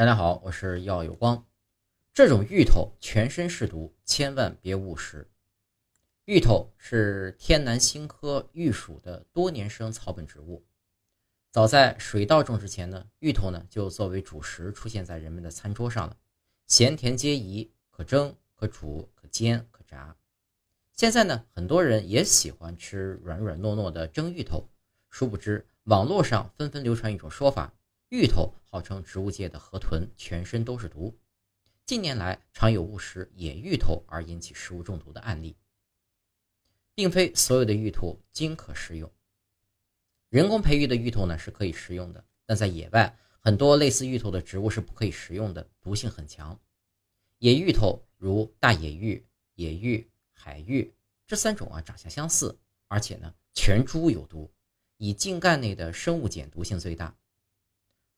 大家好，我是药有光。这种芋头全身是毒，千万别误食。芋头是天南星科芋属的多年生草本植物。早在水稻种植前呢，芋头呢就作为主食出现在人们的餐桌上了，咸甜皆宜，可蒸、可煮、可煎、可炸。现在呢，很多人也喜欢吃软软糯糯的蒸芋头，殊不知网络上纷纷流传一种说法。芋头号称植物界的河豚，全身都是毒。近年来常有误食野芋头而引起食物中毒的案例，并非所有的芋头均可食用。人工培育的芋头呢是可以食用的，但在野外很多类似芋头的植物是不可以食用的，毒性很强。野芋头如大野芋、野芋、海芋这三种啊，长相相似，而且呢全株有毒，以茎干内的生物碱毒性最大。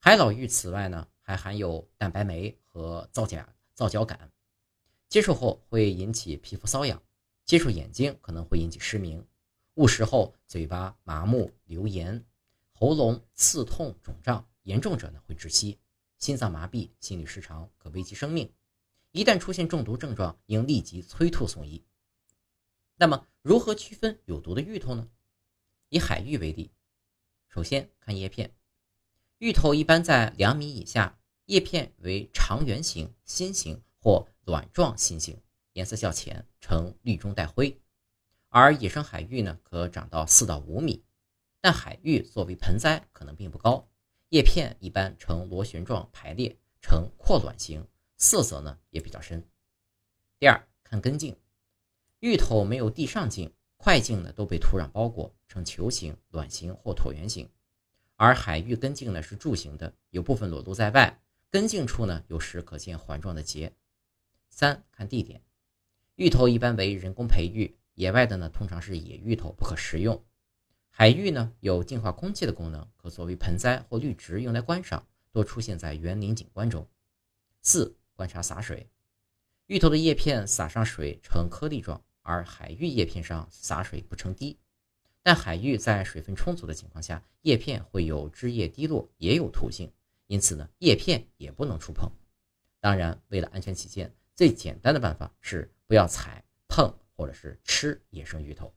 海老芋此外呢，还含有蛋白酶和皂荚皂角苷，接触后会引起皮肤瘙痒，接触眼睛可能会引起失明，误食后嘴巴麻木、流涎、喉咙刺痛、肿胀，严重者呢会窒息、心脏麻痹、心律失常，可危及生命。一旦出现中毒症状，应立即催吐送医。那么，如何区分有毒的芋头呢？以海芋为例，首先看叶片。芋头一般在两米以下，叶片为长圆形、心形或卵状心形，颜色较浅，呈绿中带灰。而野生海芋呢，可长到四到五米，但海芋作为盆栽可能并不高。叶片一般呈螺旋状排列，呈阔卵形，色泽呢也比较深。第二，看根茎，芋头没有地上茎，块茎呢都被土壤包裹，呈球形、卵形或椭圆形。而海芋根茎呢是柱形的，有部分裸露在外，根茎处呢有时可见环状的节。三看地点，芋头一般为人工培育，野外的呢通常是野芋头，不可食用。海芋呢有净化空气的功能，可作为盆栽或绿植用来观赏，多出现在园林景观中。四观察洒水，芋头的叶片撒上水呈颗粒状，而海芋叶片上洒水不成滴。但海域在水分充足的情况下，叶片会有枝叶滴落，也有毒性，因此呢，叶片也不能触碰。当然，为了安全起见，最简单的办法是不要踩、碰或者是吃野生鱼头。